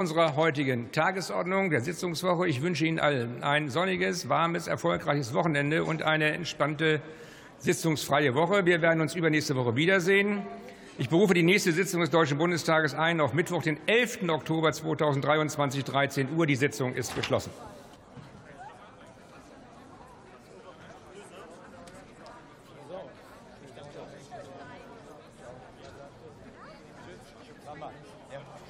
unserer heutigen Tagesordnung der Sitzungswoche. Ich wünsche Ihnen allen ein sonniges, warmes, erfolgreiches Wochenende und eine entspannte sitzungsfreie Woche. Wir werden uns übernächste Woche wiedersehen. Ich berufe die nächste Sitzung des Deutschen Bundestages ein auf Mittwoch, den 11. Oktober 2023, 13 Uhr. Die Sitzung ist geschlossen. Ja.